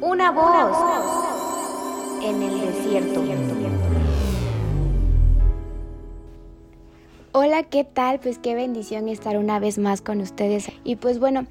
Una voz en el desierto. Hola, ¿qué tal? Pues qué bendición estar una vez más con ustedes. Y pues bueno,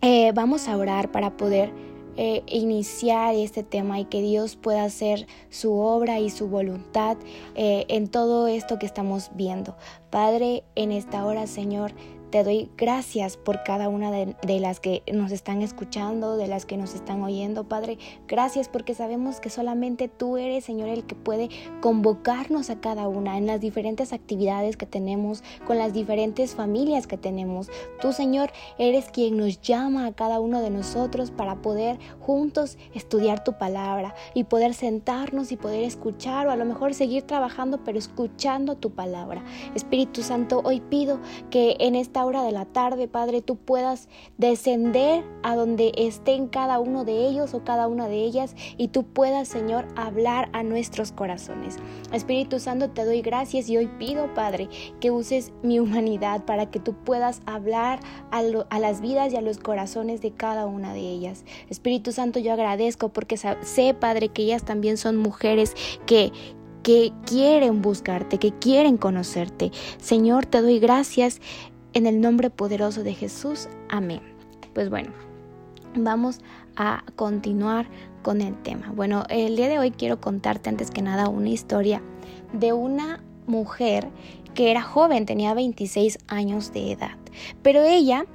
eh, vamos a orar para poder eh, iniciar este tema y que Dios pueda hacer su obra y su voluntad eh, en todo esto que estamos viendo. Padre, en esta hora, Señor, te doy gracias por cada una de, las que nos están escuchando, de las que nos están oyendo, Padre. Gracias porque sabemos que solamente tú eres, Señor, el que puede convocarnos a cada una en las diferentes actividades que tenemos, con las diferentes familias que tenemos. Tú, Señor, eres quien nos llama a cada uno de nosotros para poder juntos estudiar tu palabra y poder sentarnos y poder escuchar o a lo mejor seguir trabajando, pero escuchando tu palabra. Espíritu Santo, hoy pido que en esta hora de la tarde, Padre, tú puedas descender a donde estén cada uno de ellos o cada una de ellas y tú puedas, Señor, hablar a nuestros corazones. Espíritu Santo, te doy gracias y hoy pido, Padre, que uses mi humanidad para que tú puedas hablar a, a las vidas y a los corazones de cada una de ellas. Espíritu Santo, yo agradezco porque sé, Padre, que ellas también son mujeres que, que quieren buscarte, que quieren conocerte. Señor, te doy gracias en el nombre poderoso de Jesús. Amén. Pues bueno, vamos a continuar con el tema. Bueno, el día de hoy quiero contarte antes que nada una historia de una mujer que era joven, tenía 26 años de edad, pero ella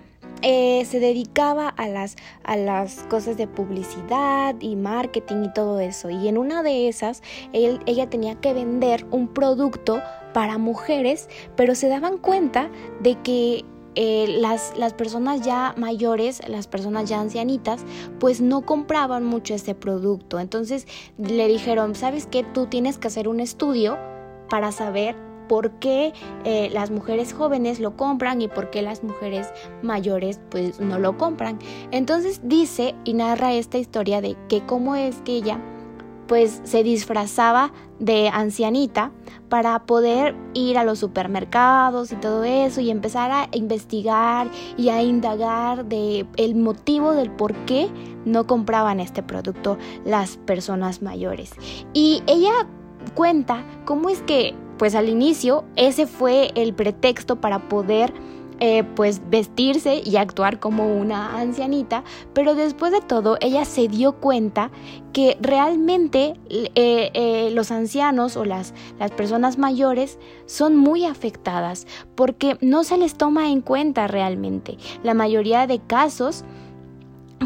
eh, se dedicaba a las, a las cosas de publicidad y marketing y todo eso. Y en una de esas, ella tenía que vender un producto para mujeres, pero se daban cuenta de que eh, las, las, personas ya mayores, las personas ya ancianitas, pues no compraban mucho este producto. Entonces le dijeron, ¿sabes qué? Tú tienes que hacer un estudio para saber por qué eh, las mujeres jóvenes lo compran y por qué las mujeres mayores pues no lo compran. Entonces dice y narra esta historia de que cómo es que ella pues se disfrazaba de ancianita para poder ir a los supermercados y todo eso y empezar a investigar y a indagar de el motivo del por qué no compraban este producto las personas mayores. Y ella cuenta cómo es que pues al inicio ese fue el pretexto para poder eh, pues vestirse y actuar como una ancianita, pero después de todo ella se dio cuenta que realmente eh, eh, los ancianos o las, las personas mayores son muy afectadas porque no se les toma en cuenta realmente. La mayoría de casos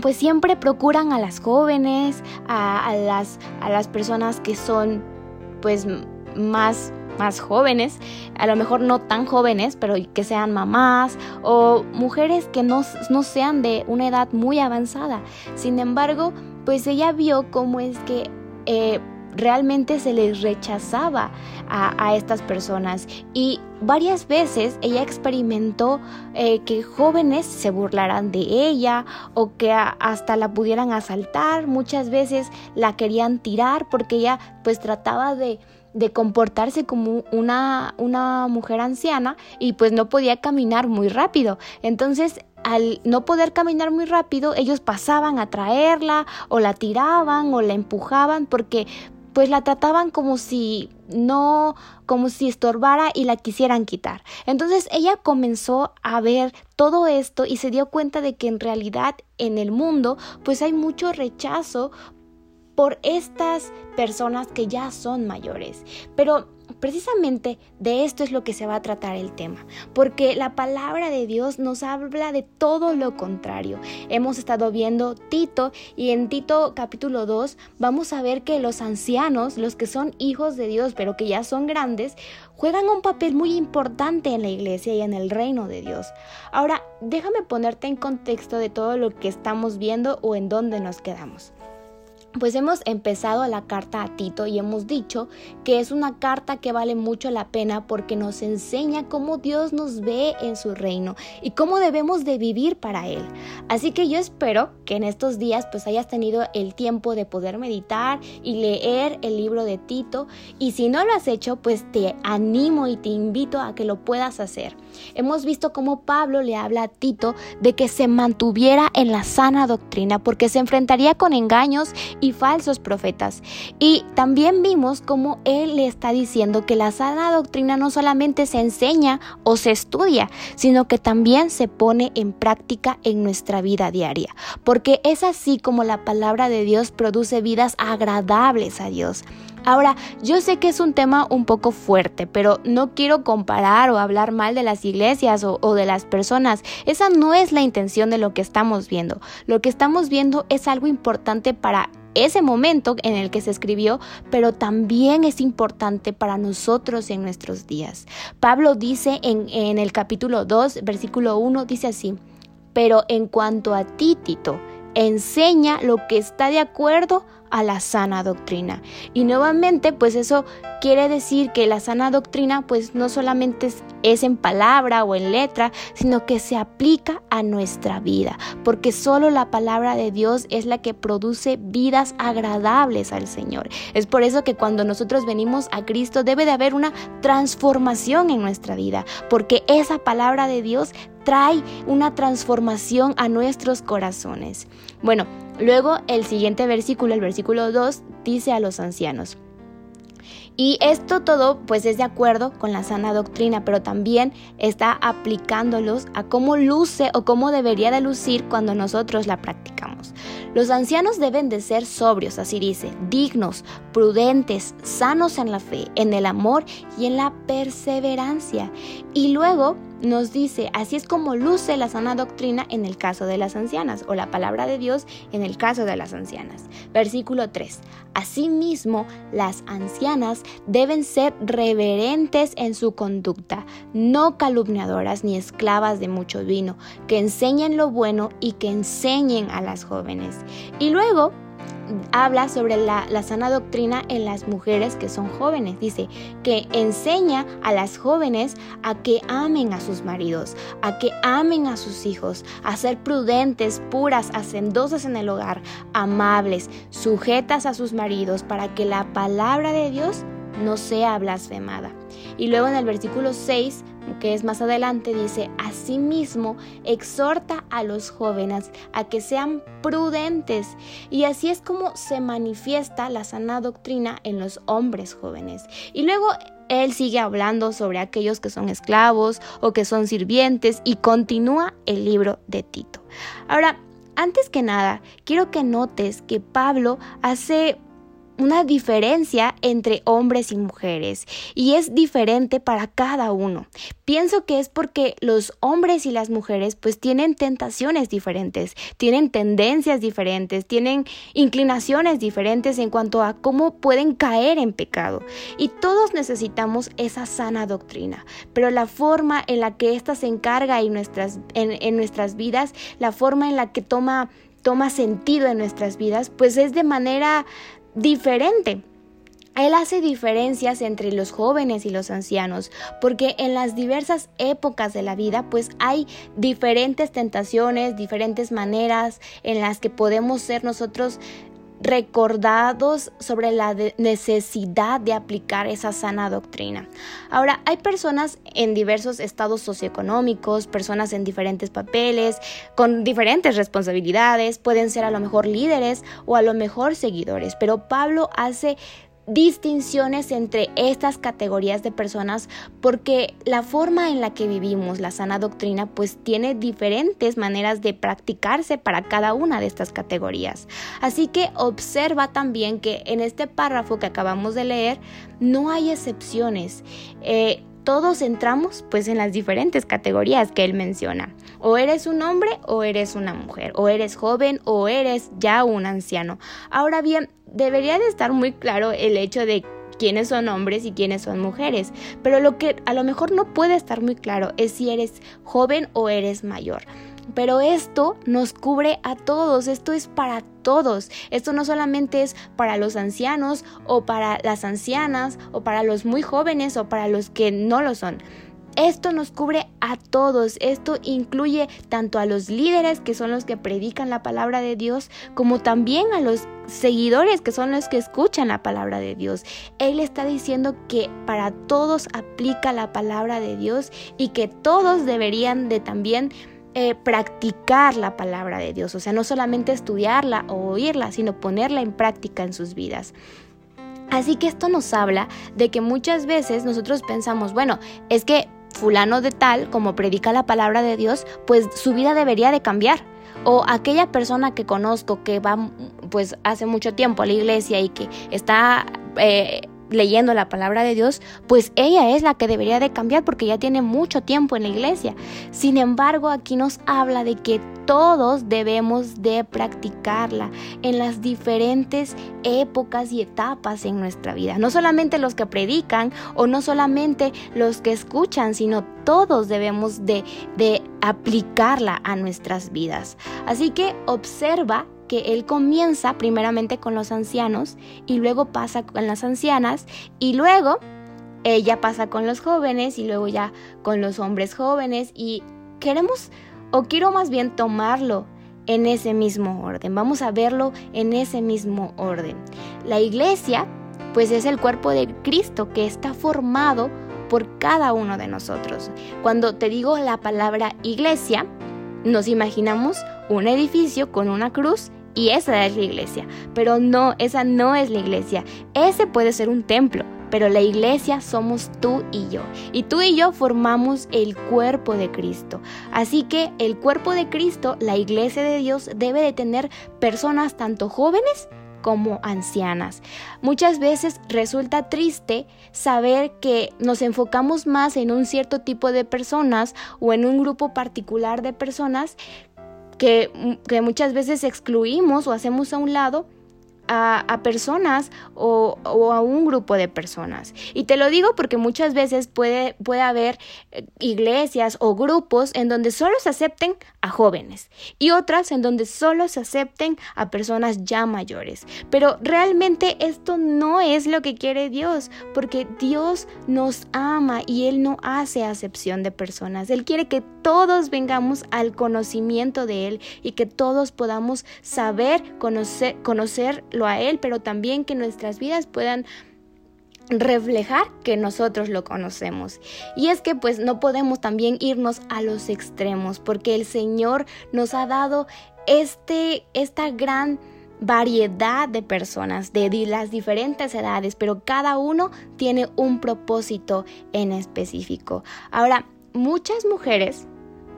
pues siempre procuran a las jóvenes, a, a, las, a las personas que son pues más más jóvenes, a lo mejor no tan jóvenes, pero que sean mamás o mujeres que no, no sean de una edad muy avanzada. Sin embargo, pues ella vio cómo es que eh, realmente se les rechazaba a, estas personas y varias veces ella experimentó eh, que jóvenes se burlaran de ella o que hasta la pudieran asaltar, muchas veces la querían tirar porque ella pues trataba de de comportarse como una, una mujer anciana y pues no podía caminar muy rápido. Entonces al no poder caminar muy rápido, ellos pasaban a traerla o la tiraban o la empujaban porque pues la trataban como si no, como si estorbara y la quisieran quitar. Entonces ella comenzó a ver todo esto y se dio cuenta de que en realidad en el mundo pues hay mucho rechazo por estas personas que ya son mayores. Pero precisamente de esto es lo que se va a tratar el tema, porque la palabra de Dios nos habla de todo lo contrario. Hemos estado viendo Tito y en Tito capítulo 2 vamos a ver que los ancianos, los que son hijos de Dios pero que ya son grandes, juegan un papel muy importante en la iglesia y en el reino de Dios. Ahora, déjame ponerte en contexto de todo lo que estamos viendo o en dónde nos quedamos. Pues hemos empezado la carta a Tito y hemos dicho que es una carta que vale mucho la pena porque nos enseña cómo Dios nos ve en su reino y cómo debemos de vivir para Él. Así que yo espero que en estos días pues hayas tenido el tiempo de poder meditar y leer el libro de Tito y si no lo has hecho pues te animo y te invito a que lo puedas hacer. Hemos visto cómo Pablo le habla a Tito de que se mantuviera en la sana doctrina porque se enfrentaría con engaños y falsos profetas. Y también vimos cómo él le está diciendo que la sana doctrina no solamente se enseña o se estudia, sino que también se pone en práctica en nuestra vida diaria, porque es así como la palabra de Dios produce vidas agradables a Dios. Ahora, yo sé que es un tema un poco fuerte, pero no quiero comparar o hablar mal de las iglesias o, de las personas. Esa no es la intención de lo que estamos viendo. Lo que estamos viendo es algo importante para ese momento en el que se escribió, pero también es importante para nosotros en nuestros días. Pablo dice en, en el capítulo 2, versículo 1, dice así, pero en cuanto a ti, Tito, enseña lo que está de acuerdo a la sana doctrina. Y nuevamente, pues eso quiere decir que la sana doctrina pues no solamente es, en palabra o en letra, sino que se aplica a nuestra vida, porque solo la palabra de Dios es la que produce vidas agradables al Señor. Es por eso que cuando nosotros venimos a Cristo debe de haber una transformación en nuestra vida, porque esa palabra de Dios trae una transformación a nuestros corazones. Bueno, luego el siguiente versículo, el versículo 2, dice a los ancianos, y esto todo pues es de acuerdo con la sana doctrina, pero también está aplicándolos a cómo luce o cómo debería de lucir cuando nosotros la practicamos. Los ancianos deben de ser sobrios, así dice, dignos, prudentes, sanos en la fe, en el amor y en la perseverancia. Y luego nos dice, así es como luce la sana doctrina en el caso de las ancianas, o la palabra de Dios en el caso de las ancianas. Versículo 3. Asimismo, las ancianas deben ser reverentes en su conducta, no calumniadoras ni esclavas de mucho vino, que enseñen lo bueno y que enseñen a las jóvenes. Y luego habla sobre la, sana doctrina en las mujeres que son jóvenes. Dice que enseña a las jóvenes a que amen a sus maridos, a que amen a sus hijos, a ser prudentes, puras, hacendosas en el hogar, amables, sujetas a sus maridos, para que la palabra de Dios no sea blasfemada. Y luego en el versículo 6 que es más adelante, dice, asimismo exhorta a los jóvenes a que sean prudentes. Y así es como se manifiesta la sana doctrina en los hombres jóvenes. Y luego él sigue hablando sobre aquellos que son esclavos o que son sirvientes y continúa el libro de Tito. Ahora, antes que nada, quiero que notes que Pablo hace una diferencia entre hombres y mujeres y es diferente para cada uno. Pienso que es porque los hombres y las mujeres pues tienen tentaciones diferentes, tienen tendencias diferentes, tienen inclinaciones diferentes en cuanto a cómo pueden caer en pecado y todos necesitamos esa sana doctrina, pero la forma en la que ésta se encarga en nuestras, en nuestras vidas, la forma en la que toma toma sentido en nuestras vidas, pues es de manera diferente. Él hace diferencias entre los jóvenes y los ancianos, porque en las diversas épocas de la vida, pues hay diferentes tentaciones, diferentes maneras en las que podemos ser nosotros recordados sobre la necesidad de aplicar esa sana doctrina. Ahora, hay personas en diversos estados socioeconómicos, personas en diferentes papeles, con diferentes responsabilidades, pueden ser a lo mejor líderes o a lo mejor seguidores, pero Pablo hace distinciones entre estas categorías de personas porque la forma en la que vivimos la sana doctrina pues tiene diferentes maneras de practicarse para cada una de estas categorías. Así que observa también que en este párrafo que acabamos de leer no hay excepciones. Eh, todos entramos pues en las diferentes categorías que él menciona. O eres un hombre o eres una mujer, o eres joven o eres ya un anciano. Ahora bien, debería de estar muy claro el hecho de quiénes son hombres y quiénes son mujeres, pero lo que a lo mejor no puede estar muy claro es si eres joven o eres mayor. Pero esto nos cubre a todos, esto es para todos. Esto no solamente es para los ancianos o para las ancianas o para los muy jóvenes o para los que no lo son. Esto nos cubre a todos. Esto incluye tanto a los líderes, que son los que predican la palabra de Dios, como también a los seguidores, que son los que escuchan la palabra de Dios. Él está diciendo que para todos aplica la palabra de Dios y que todos deberían de también eh, practicar la palabra de Dios. O sea, no solamente estudiarla o oírla, sino ponerla en práctica en sus vidas. Así que esto nos habla de que muchas veces nosotros pensamos, bueno, es que fulano de tal, como predica la palabra de Dios, pues su vida debería de cambiar. O aquella persona que conozco que va pues hace mucho tiempo a la iglesia y que está eh, leyendo la palabra de Dios, pues ella es la que debería de cambiar porque ya tiene mucho tiempo en la iglesia. Sin embargo, aquí nos habla de que todos debemos de practicarla en las diferentes épocas y etapas en nuestra vida. No solamente los que predican o no solamente los que escuchan, sino todos debemos de, de aplicarla a nuestras vidas. Así que observa que él comienza primeramente con los ancianos y luego pasa con las ancianas y luego ella pasa con los jóvenes y luego ya con los hombres jóvenes y queremos o quiero más bien tomarlo en ese mismo orden. Vamos a verlo en ese mismo orden. La iglesia pues es el cuerpo de Cristo que está formado por cada uno de nosotros. Cuando te digo la palabra iglesia, nos imaginamos un edificio con una cruz y esa es la iglesia. Pero no, esa no es la iglesia. Ese puede ser un templo, pero la iglesia somos tú y yo. Y tú y yo formamos el cuerpo de Cristo. Así que el cuerpo de Cristo, la iglesia de Dios, debe de tener personas tanto jóvenes como ancianas. Muchas veces resulta triste saber que nos enfocamos más en un cierto tipo de personas o en un grupo particular de personas que, muchas veces excluimos o hacemos a un lado a, personas o, a un grupo de personas. Y te lo digo porque muchas veces puede, puede haber eh, iglesias o grupos en donde solo se acepten a jóvenes y otras en donde solo se acepten a personas ya mayores. Pero realmente esto no es lo que quiere Dios, porque Dios nos ama y Él no hace acepción de personas. Él quiere que todos vengamos al conocimiento de Él y que todos podamos saber, conocer, conocer a Él, pero también que nuestras vidas puedan reflejar que nosotros lo conocemos. Y es que pues no podemos también irnos a los extremos, porque el Señor nos ha dado este, esta gran variedad de personas de las diferentes edades, pero cada uno tiene un propósito en específico. Ahora, muchas mujeres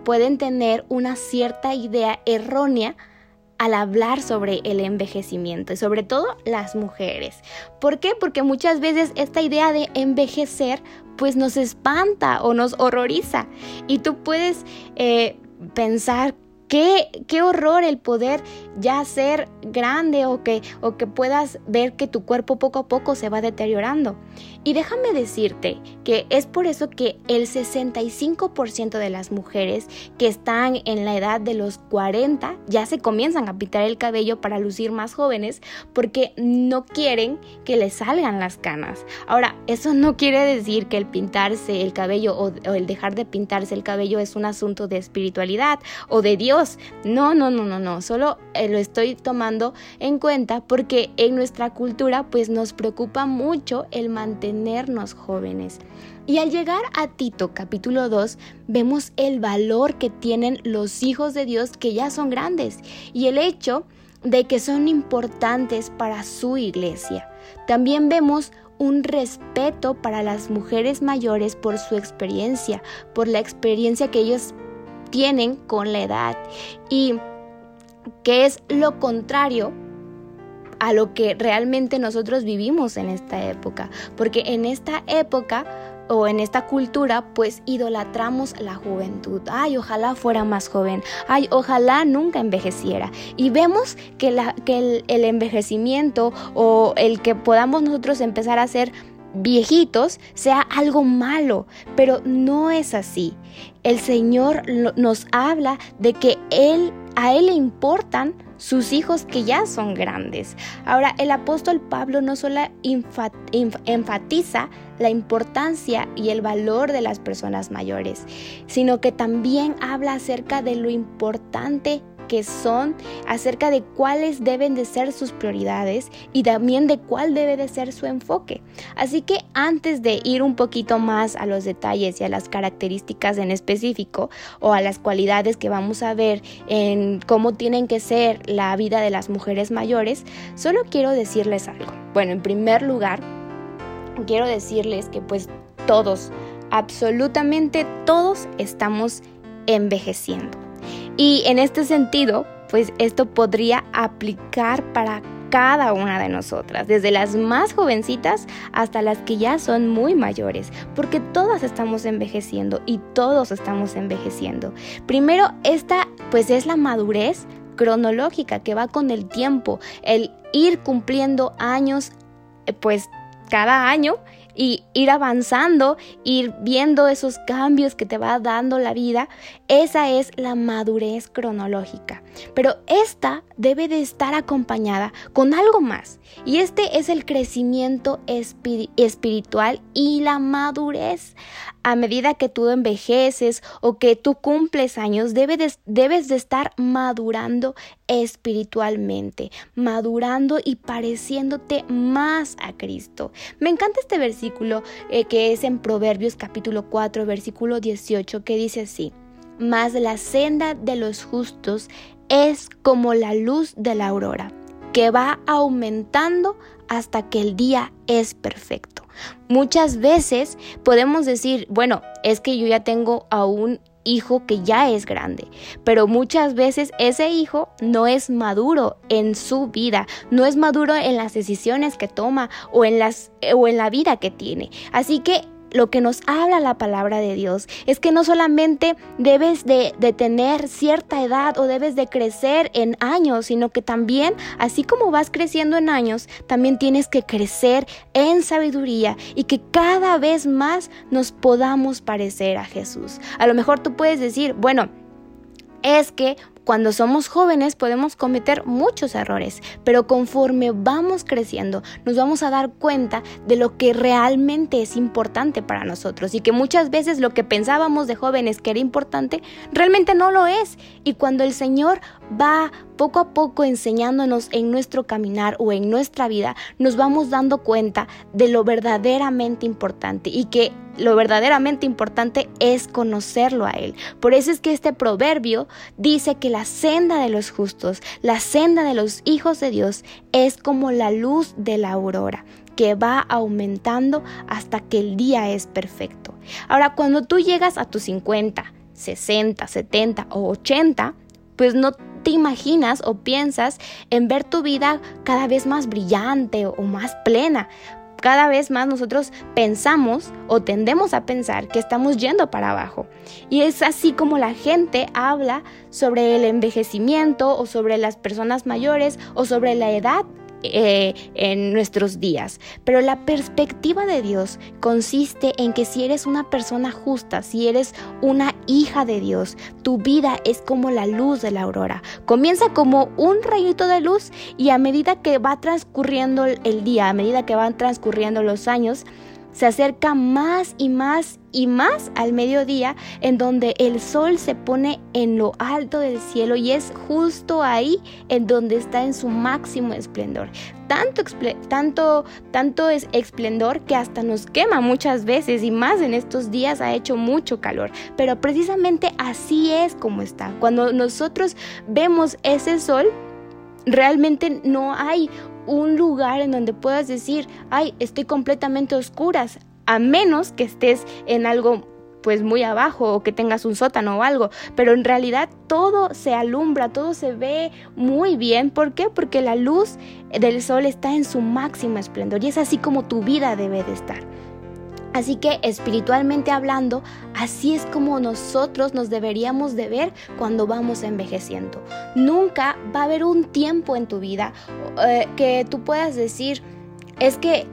pueden tener una cierta idea errónea al hablar sobre el envejecimiento y sobre todo las mujeres. ¿Por qué? Porque muchas veces esta idea de envejecer pues nos espanta o nos horroriza y tú puedes eh, pensar Qué, qué, horror el poder ya ser grande o que, o que puedas ver que tu cuerpo poco a poco se va deteriorando. Y déjame decirte que es por eso que el 65% de las mujeres que están en la edad de los 40 ya se comienzan a pintar el cabello para lucir más jóvenes porque no quieren que les salgan las canas. Ahora, eso no quiere decir que el pintarse el cabello o, el dejar de pintarse el cabello es un asunto de espiritualidad o de Dios. No, no, no, no, no. Solo eh, lo estoy tomando en cuenta porque en nuestra cultura pues nos preocupa mucho el mantener jóvenes. Y al llegar a Tito capítulo 2 vemos el valor que tienen los hijos de Dios que ya son grandes y el hecho de que son importantes para su iglesia. También vemos un respeto para las mujeres mayores por su experiencia, por la experiencia que ellos tienen con la edad y que es lo contrario a lo que realmente nosotros vivimos en esta época, porque en esta época o en esta cultura pues idolatramos la juventud. Ay, ojalá fuera más joven. Ay, ojalá nunca envejeciera. Y vemos que, el, el envejecimiento o el que podamos nosotros empezar a ser viejitos sea algo malo, pero no es así. El Señor nos habla de que él a él le importan sus hijos que ya son grandes. Ahora, el apóstol Pablo no solo enfatiza la importancia y el valor de las personas mayores, sino que también habla acerca de lo importante que son, acerca de cuáles deben de ser sus prioridades y también de cuál debe de ser su enfoque. Así que antes de ir un poquito más a los detalles y a las características en específico o a las cualidades que vamos a ver en cómo tienen que ser la vida de las mujeres mayores, solo quiero decirles algo. Bueno, en primer lugar, quiero decirles que pues todos, absolutamente todos estamos envejeciendo. Y en este sentido, pues esto podría aplicar para cada una de nosotras, desde las más jovencitas hasta las que ya son muy mayores, porque todas estamos envejeciendo y todos estamos envejeciendo. Primero, esta pues es la madurez cronológica que va con el tiempo, el ir cumpliendo años eh, pues cada año y ir avanzando, ir viendo esos cambios que te va dando la vida, esa es la madurez cronológica. Pero esta debe de estar acompañada con algo más. Y este es el crecimiento espiritual y la madurez. A medida que tú envejeces o que tú cumples años, debes de estar madurando espiritualmente, madurando y pareciéndote más a Cristo. Me encanta este versículo eh, que es en Proverbios capítulo 4, versículo 18, que dice así. Mas la senda de los justos es como la luz de la aurora, que va aumentando hasta que el día es perfecto. Muchas veces podemos decir, bueno, es que yo ya tengo a un hijo que ya es grande, pero muchas veces ese hijo no es maduro en su vida, no es maduro en las decisiones que toma o en las o en la vida que tiene. Así que lo que nos habla la palabra de Dios es que no solamente debes de, tener cierta edad o debes de crecer en años, sino que también, así como vas creciendo en años, también tienes que crecer en sabiduría y que cada vez más nos podamos parecer a Jesús. A lo mejor tú puedes decir, bueno, es que cuando somos jóvenes podemos cometer muchos errores, pero conforme vamos creciendo nos vamos a dar cuenta de lo que realmente es importante para nosotros y que muchas veces lo que pensábamos de jóvenes que era importante realmente no lo es. Y cuando el Señor va poco a poco enseñándonos en nuestro caminar o en nuestra vida, nos vamos dando cuenta de lo verdaderamente importante y que lo verdaderamente importante es conocerlo a Él. Por eso es que este proverbio dice que la senda de los justos, la senda de los hijos de Dios es como la luz de la aurora que va aumentando hasta que el día es perfecto. Ahora, cuando tú llegas a tus 50, 60, 70 o 80, pues no te imaginas o piensas en ver tu vida cada vez más brillante o más plena. Cada vez más nosotros pensamos o tendemos a pensar que estamos yendo para abajo. Y es así como la gente habla sobre el envejecimiento o sobre las personas mayores o sobre la edad eh, en nuestros días. Pero la perspectiva de Dios consiste en que si eres una persona justa, si eres una hija de Dios, tu vida es como la luz de la aurora. Comienza como un rayito de luz y a medida que va transcurriendo el día, a medida que van transcurriendo los años, se acerca más y más y más al mediodía en donde el sol se pone en lo alto del cielo y es justo ahí en donde está en su máximo esplendor. Tanto, tanto, tanto es esplendor que hasta nos quema muchas veces y más en estos días ha hecho mucho calor. Pero precisamente así es como está. Cuando nosotros vemos ese sol, realmente no hay un lugar en donde puedas decir, ay, estoy completamente oscuras, a menos que estés en algo pues muy abajo o que tengas un sótano o algo, pero en realidad todo se alumbra, todo se ve muy bien. ¿Por qué? Porque la luz del sol está en su máximo esplendor y es así como tu vida debe de estar. Así que espiritualmente hablando, así es como nosotros nos deberíamos de ver cuando vamos envejeciendo. Nunca va a haber un tiempo en tu vida eh, que tú puedas decir, es que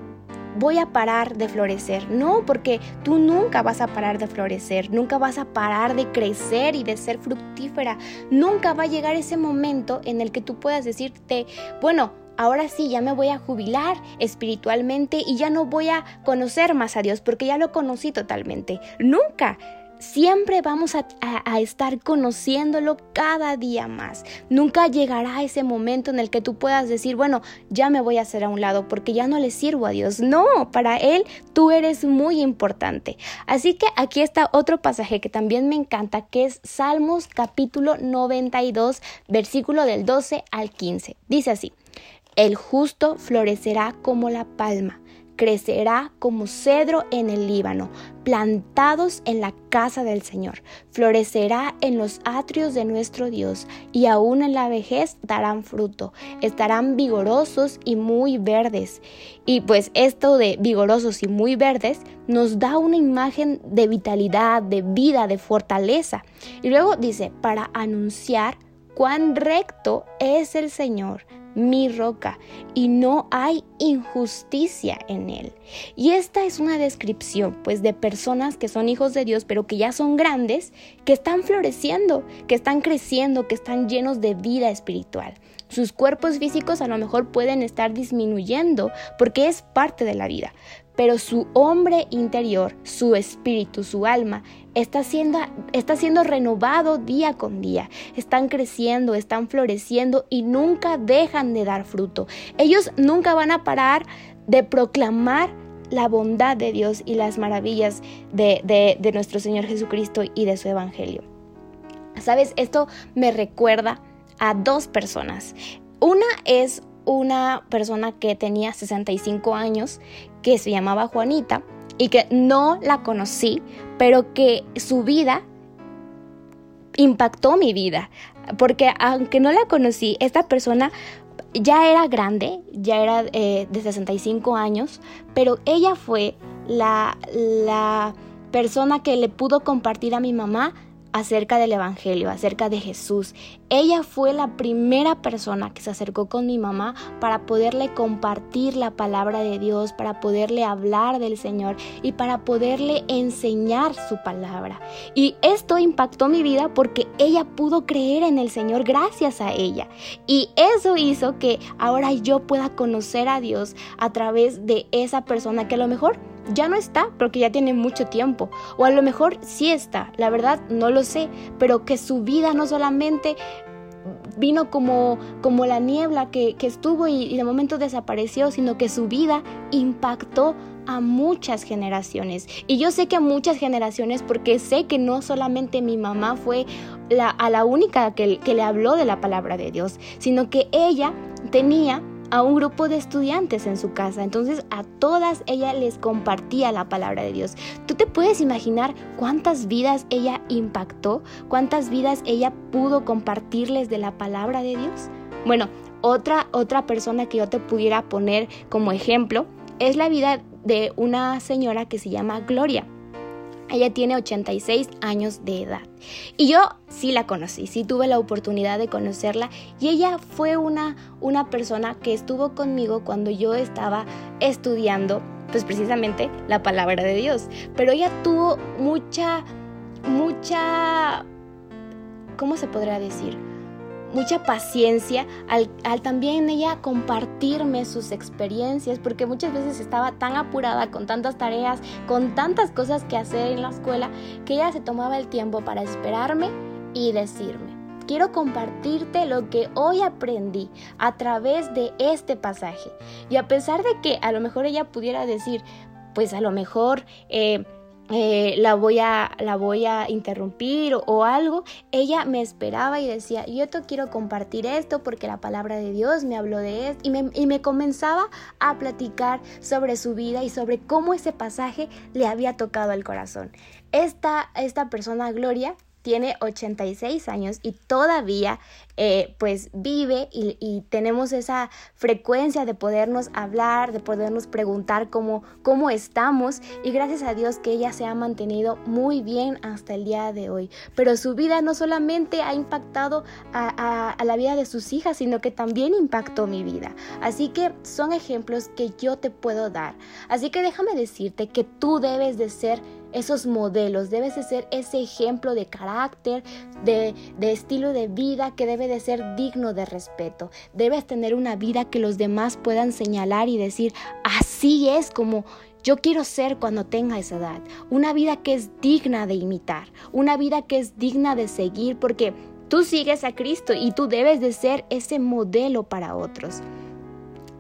voy a parar de florecer. No, porque tú nunca vas a parar de florecer, nunca vas a parar de crecer y de ser fructífera. Nunca va a llegar ese momento en el que tú puedas decirte, bueno, ahora sí, ya me voy a jubilar espiritualmente y ya no voy a conocer más a Dios porque ya lo conocí totalmente. Nunca. Siempre vamos a, estar conociéndolo cada día más. Nunca llegará ese momento en el que tú puedas decir, bueno, ya me voy a hacer a un lado porque ya no le sirvo a Dios. No, para Él tú eres muy importante. Así que aquí está otro pasaje que también me encanta, que es Salmos capítulo 92, versículo del 12 al 15. Dice así. El justo florecerá como la palma, crecerá como cedro en el Líbano, plantados en la casa del Señor. Florecerá en los atrios de nuestro Dios y aún en la vejez darán fruto. Estarán vigorosos y muy verdes. Y pues esto de vigorosos y muy verdes nos da una imagen de vitalidad, de vida, de fortaleza. Y luego dice, para anunciar cuán recto es el Señor mi roca, y no hay injusticia en él. Y esta es una descripción, pues, de personas que son hijos de Dios, pero que ya son grandes, que están floreciendo, que están creciendo, que están llenos de vida espiritual. Sus cuerpos físicos a lo mejor pueden estar disminuyendo porque es parte de la vida, pero su hombre interior, su espíritu, su alma, está siendo, está siendo renovado día con día. Están creciendo, están floreciendo y nunca dejan de dar fruto. Ellos nunca van a parar de proclamar la bondad de Dios y las maravillas de, de, de nuestro Señor Jesucristo y de su Evangelio. Sabes, esto me recuerda a dos personas. Una es una persona que tenía 65 años, que se llamaba Juanita y que no la conocí, pero que su vida impactó mi vida. Porque aunque no la conocí, esta persona ya era grande, ya era eh, de 65 años, pero ella fue la, la persona que le pudo compartir a mi mamá acerca del Evangelio, acerca de Jesús. Ella fue la primera persona que se acercó con mi mamá para poderle compartir la palabra de Dios, para poderle hablar del Señor y para poderle enseñar su palabra. Y esto impactó mi vida porque ella pudo creer en el Señor gracias a ella. Y eso hizo que ahora yo pueda conocer a Dios a través de esa persona que a lo mejor ya no está porque ya tiene mucho tiempo. O a lo mejor sí está, la verdad no lo sé, pero que su vida no solamente vino como, como la niebla que, estuvo y, y de momento desapareció, sino que su vida impactó a muchas generaciones. Y yo sé que a muchas generaciones porque sé que no solamente mi mamá fue la, a la única que, que le habló de la palabra de Dios, sino que ella tenía a un grupo de estudiantes en su casa. Entonces a todas ella les compartía la palabra de Dios. ¿Tú te puedes imaginar cuántas vidas ella impactó? ¿Cuántas vidas ella pudo compartirles de la palabra de Dios? Bueno, otra, otra persona que yo te pudiera poner como ejemplo es la vida de una señora que se llama Gloria. Ella tiene 86 años de edad. Y yo sí la conocí, sí tuve la oportunidad de conocerla. Y ella fue una, una persona que estuvo conmigo cuando yo estaba estudiando, pues precisamente la palabra de Dios. Pero ella tuvo mucha, mucha, ¿cómo se podrá decir? Mucha paciencia al, también ella compartirme sus experiencias, porque muchas veces estaba tan apurada con tantas tareas, con tantas cosas que hacer en la escuela, que ella se tomaba el tiempo para esperarme y decirme, quiero compartirte lo que hoy aprendí a través de este pasaje. Y a pesar de que a lo mejor ella pudiera decir, pues a lo mejor... Eh, eh, la, voy a, la voy a interrumpir o, algo, ella me esperaba y decía, yo te quiero compartir esto porque la palabra de Dios me habló de esto y me, y me comenzaba a platicar sobre su vida y sobre cómo ese pasaje le había tocado el corazón. Esta, esta persona, Gloria, tiene 86 años y todavía eh, pues vive y, tenemos esa frecuencia de podernos hablar, de podernos preguntar cómo, cómo estamos y gracias a Dios que ella se ha mantenido muy bien hasta el día de hoy. Pero su vida no solamente ha impactado a, a la vida de sus hijas, sino que también impactó mi vida. Así que son ejemplos que yo te puedo dar. Así que déjame decirte que tú debes de ser esos modelos, debes de ser ese ejemplo de carácter, de, de, estilo de vida que debe de ser digno de respeto. Debes tener una vida que los demás puedan señalar y decir, así es como yo quiero ser cuando tenga esa edad. Una vida que es digna de imitar, una vida que es digna de seguir, porque tú sigues a Cristo y tú debes de ser ese modelo para otros.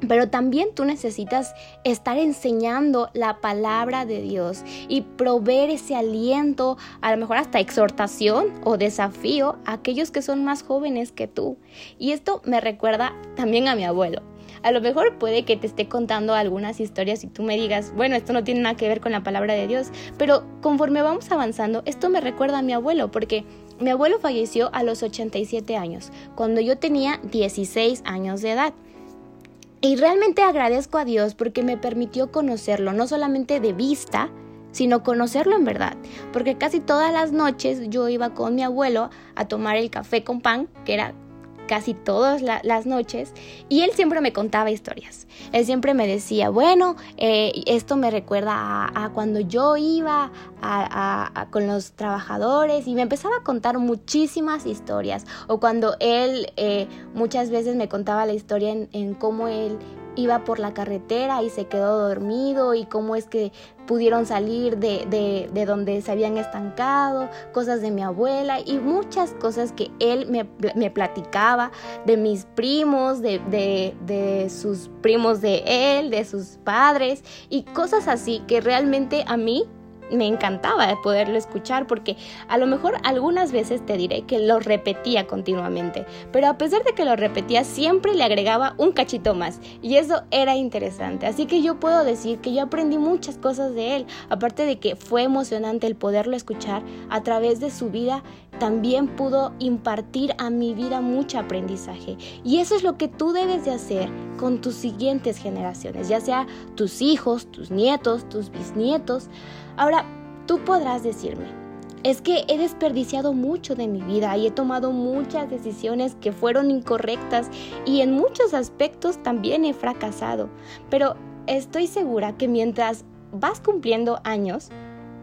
Pero también tú necesitas estar enseñando la palabra de Dios y proveer ese aliento, a lo mejor hasta exhortación o desafío a aquellos que son más jóvenes que tú. Y esto me recuerda también a mi abuelo. A lo mejor puede que te esté contando algunas historias y tú me digas, bueno, esto no tiene nada que ver con la palabra de Dios, pero conforme vamos avanzando, esto me recuerda a mi abuelo, porque mi abuelo falleció a los 87 años, cuando yo tenía 16 años de edad. Y realmente agradezco a Dios porque me permitió conocerlo, no solamente de vista, sino conocerlo en verdad. Porque casi todas las noches yo iba con mi abuelo a tomar el café con pan, que era casi todas las noches y él siempre me contaba historias. Él siempre me decía, bueno, eh, esto me recuerda a, cuando yo iba con los trabajadores y me empezaba a contar muchísimas historias o cuando él eh, muchas veces me contaba la historia en cómo él iba por la carretera y se quedó dormido y cómo es que pudieron salir de, de, donde se habían estancado, cosas de mi abuela y muchas cosas que él me, me platicaba de mis primos, de, de sus primos de él, de sus padres y cosas así que realmente a mí me encantaba poderlo escuchar porque a lo mejor algunas veces te diré que lo repetía continuamente, pero a pesar de que lo repetía siempre le agregaba un cachito más y eso era interesante. Así que yo puedo decir que yo aprendí muchas cosas de él, aparte de que fue emocionante el poderlo escuchar a través de su vida, también pudo impartir a mi vida mucho aprendizaje y eso es lo que tú debes de hacer con tus siguientes generaciones, ya sea tus hijos, tus nietos, tus bisnietos. Ahora, tú podrás decirme, es que he desperdiciado mucho de mi vida y he tomado muchas decisiones que fueron incorrectas y en muchos aspectos también he fracasado. Pero estoy segura que mientras vas cumpliendo años,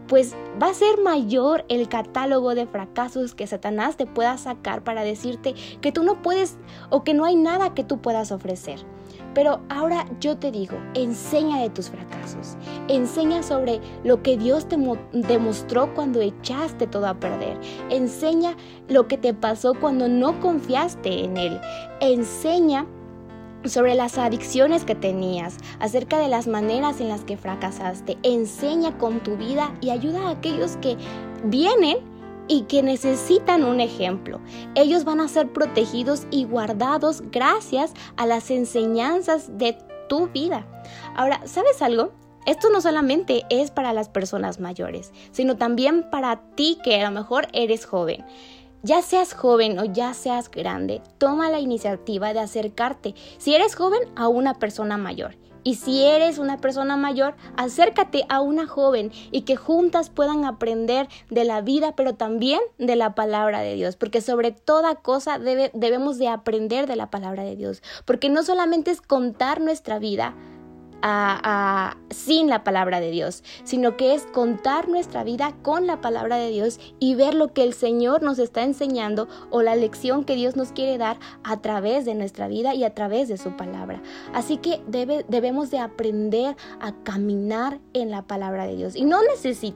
pues va a ser mayor el catálogo de fracasos que Satanás te pueda sacar para decirte que tú no puedes o que no hay nada que tú puedas ofrecer. Pero ahora yo te digo, enseña de tus fracasos, enseña sobre lo que Dios te demostró cuando echaste todo a perder, enseña lo que te pasó cuando no confiaste en Él, enseña sobre las adicciones que tenías, acerca de las maneras en las que fracasaste, enseña con tu vida y ayuda a aquellos que vienen y que necesitan un ejemplo. Ellos van a ser protegidos y guardados gracias a las enseñanzas de tu vida. Ahora, ¿sabes algo? Esto no solamente es para las personas mayores, sino también para ti que a lo mejor eres joven. Ya seas joven o ya seas grande, toma la iniciativa de acercarte, si eres joven, a una persona mayor. Y si eres una persona mayor, acércate a una joven y que juntas puedan aprender de la vida, pero también de la palabra de Dios, porque sobre toda cosa debemos de aprender de la palabra de Dios, porque no solamente es contar nuestra vida, sin la palabra de Dios, sino que es contar nuestra vida con la palabra de Dios y ver lo que el Señor nos está enseñando o la lección que Dios nos quiere dar a través de nuestra vida y a través de su palabra. Así que debe, debemos de aprender a caminar en la palabra de Dios. Y no,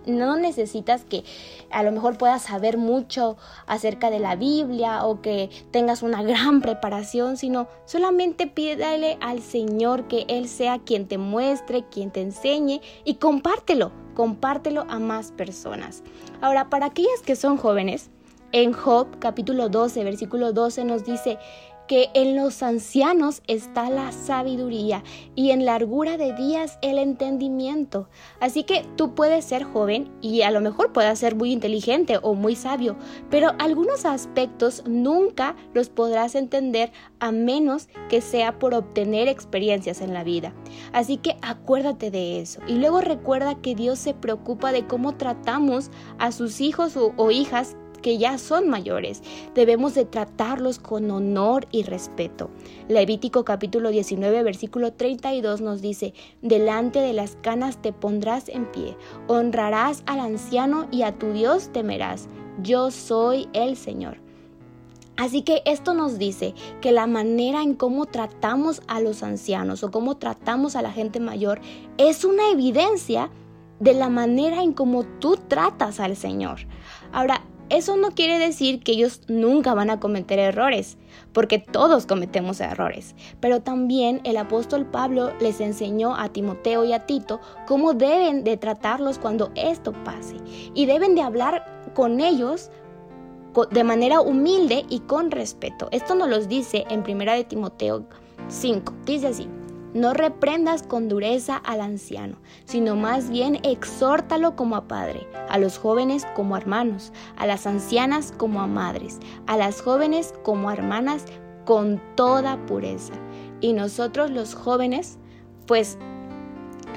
no necesitas que a lo mejor puedas saber mucho acerca de la Biblia o que tengas una gran preparación, sino solamente pídale al Señor que Él sea quien te muestre, quien te enseñe y compártelo, compártelo a más personas. Ahora, para aquellas que son jóvenes, en Job capítulo 12, versículo 12 nos dice, que en los ancianos está la sabiduría y en largura de días el entendimiento. Así que tú puedes ser joven y a lo mejor puedas ser muy inteligente o muy sabio, pero algunos aspectos nunca los podrás entender a menos que sea por obtener experiencias en la vida. Así que acuérdate de eso y luego recuerda que Dios se preocupa de cómo tratamos a sus hijos o, hijas que ya son mayores. Debemos de tratarlos con honor y respeto. Levítico capítulo 19 versículo 32 nos dice, delante de las canas te pondrás en pie, honrarás al anciano y a tu Dios temerás. Yo soy el Señor. Así que esto nos dice que la manera en cómo tratamos a los ancianos o cómo tratamos a la gente mayor es una evidencia de la manera en cómo tú tratas al Señor. Ahora, eso no quiere decir que ellos nunca van a cometer errores, porque todos cometemos errores. Pero también el apóstol Pablo les enseñó a Timoteo y a Tito cómo deben de tratarlos cuando esto pase. Y deben de hablar con ellos de manera humilde y con respeto. Esto nos lo dice en 1 de Timoteo 5. Dice así. No reprendas con dureza al anciano, sino más bien exhórtalo como a padre, a los jóvenes como a hermanos, a las ancianas como a madres, a las jóvenes como a hermanas con toda pureza. Y nosotros los jóvenes, pues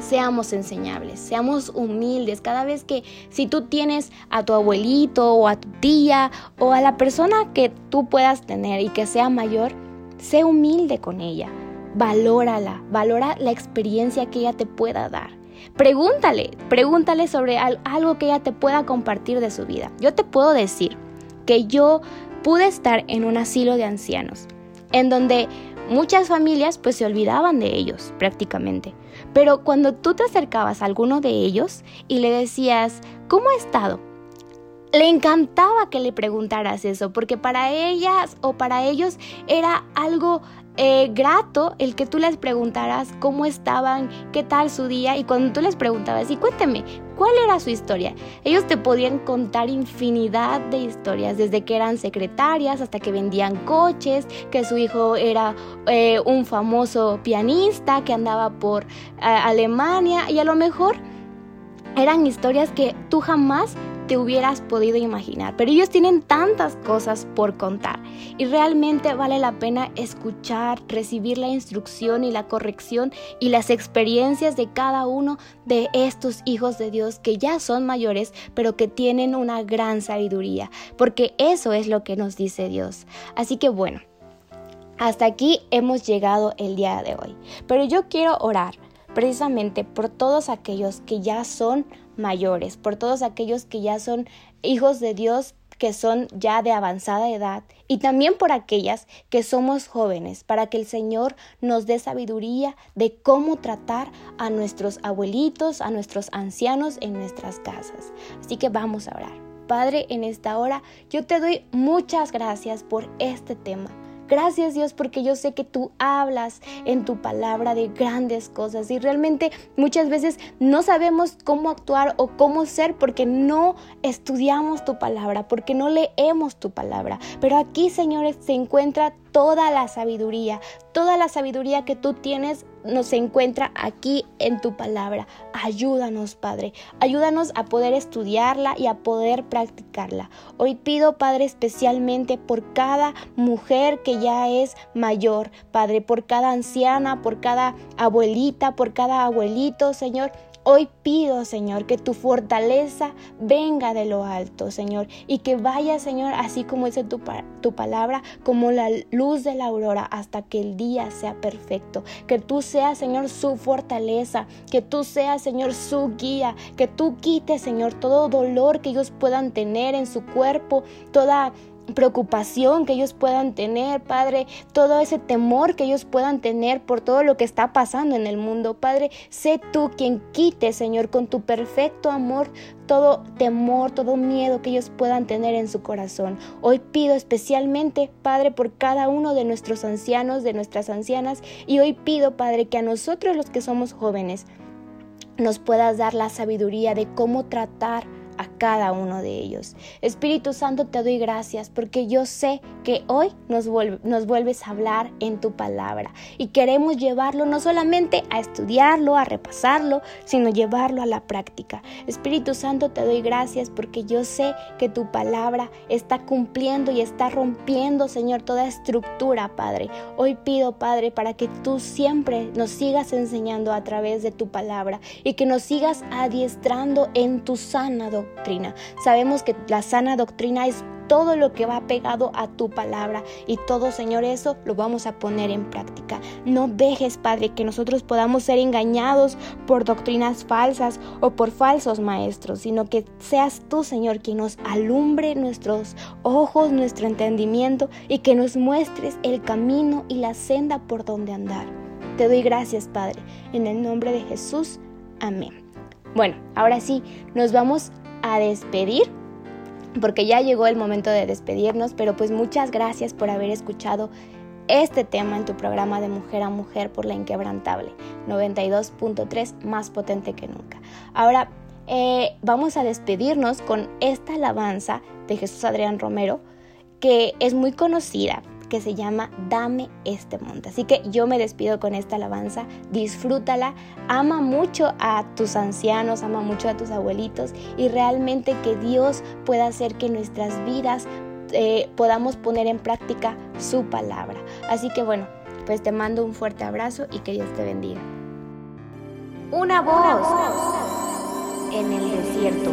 seamos enseñables, seamos humildes. Cada vez que si tú tienes a tu abuelito o a tu tía o a la persona que tú puedas tener y que sea mayor, sé humilde con ella valórala, valora la experiencia que ella te pueda dar. Pregúntale, pregúntale sobre algo que ella te pueda compartir de su vida. Yo te puedo decir que yo pude estar en un asilo de ancianos, en donde muchas familias pues se olvidaban de ellos prácticamente. Pero cuando tú te acercabas a alguno de ellos y le decías, ¿cómo ha estado? Le encantaba que le preguntaras eso, porque para ellas o para ellos era algo eh, grato el que tú les preguntaras cómo estaban, qué tal su día y cuando tú les preguntabas, y cuénteme, ¿cuál era su historia? Ellos te podían contar infinidad de historias, desde que eran secretarias hasta que vendían coches, que su hijo era eh, un famoso pianista que andaba por eh, Alemania y a lo mejor eran historias que tú jamás te hubieras podido imaginar. Pero ellos tienen tantas cosas por contar y realmente vale la pena escuchar, recibir la instrucción y la corrección y las experiencias de cada uno de estos hijos de Dios que ya son mayores, pero que tienen una gran sabiduría, porque eso es lo que nos dice Dios. Así que bueno, hasta aquí hemos llegado el día de hoy. Pero yo quiero orar precisamente por todos aquellos que ya son mayores, por todos aquellos que ya son hijos de Dios que son ya de avanzada edad y también por aquellas que somos jóvenes, para que el Señor nos dé sabiduría de cómo tratar a nuestros abuelitos, a nuestros ancianos en nuestras casas. Así que vamos a orar. Padre, en esta hora yo te doy muchas gracias por este tema. Gracias Dios porque yo sé que tú hablas en tu palabra de grandes cosas y realmente muchas veces no sabemos cómo actuar o cómo ser porque no estudiamos tu palabra, porque no leemos tu palabra. Pero aquí, señores, se encuentra toda la sabiduría, toda la sabiduría que tú tienes nos encuentra aquí en tu palabra. Ayúdanos, Padre. Ayúdanos a poder estudiarla y a poder practicarla. Hoy pido, Padre, especialmente por cada mujer que ya es mayor, Padre, por cada anciana, por cada abuelita, por cada abuelito, Señor Hoy pido, Señor, que tu fortaleza venga de lo alto, Señor, y que vaya, Señor, así como dice tu, tu, palabra, como la luz de la aurora, hasta que el día sea perfecto. Que tú seas, Señor, su fortaleza, que tú seas, Señor, su guía, que tú quites, Señor, todo dolor que ellos puedan tener en su cuerpo, toda preocupación que ellos puedan tener, Padre, todo ese temor que ellos puedan tener por todo lo que está pasando en el mundo, Padre, sé tú quien quite, Señor, con tu perfecto amor todo temor, todo miedo que ellos puedan tener en su corazón. Hoy pido especialmente, Padre, por cada uno de nuestros ancianos, de nuestras ancianas, y hoy pido, Padre, que a nosotros los que somos jóvenes nos puedas dar la sabiduría de cómo tratar a cada uno de ellos. Espíritu Santo, te doy gracias porque yo sé que hoy nos, vuelves a hablar en tu palabra y queremos llevarlo no solamente a estudiarlo, a repasarlo, sino llevarlo a la práctica. Espíritu Santo, te doy gracias porque yo sé que tu palabra está cumpliendo y está rompiendo, Señor, toda estructura, Padre. Hoy pido, Padre, para que tú siempre nos sigas enseñando a través de tu palabra y que nos sigas adiestrando en tu sana doctrina. Sabemos que la sana doctrina es todo lo que va pegado a tu palabra y todo, Señor, eso lo vamos a poner en práctica. No dejes, Padre, que nosotros podamos ser engañados por doctrinas falsas o por falsos maestros, sino que seas tú, Señor, quien nos alumbre nuestros ojos, nuestro entendimiento y que nos muestres el camino y la senda por donde andar. Te doy gracias, Padre, en el nombre de Jesús. Amén. Bueno, ahora sí, nos vamos a despedir porque ya llegó el momento de despedirnos, pero pues muchas gracias por haber escuchado este tema en tu programa de Mujer a Mujer por la Inquebrantable, 92.3 más potente que nunca. Ahora eh, vamos a despedirnos con esta alabanza de Jesús Adrián Romero, que es muy conocida, que se llama Dame este monte. Así que yo me despido con esta alabanza, disfrútala, ama mucho a tus ancianos, ama mucho a tus abuelitos y realmente que Dios pueda hacer que nuestras vidas eh, podamos poner en práctica su palabra. Así que bueno, pues te mando un fuerte abrazo y que Dios te bendiga. Una voz en el desierto.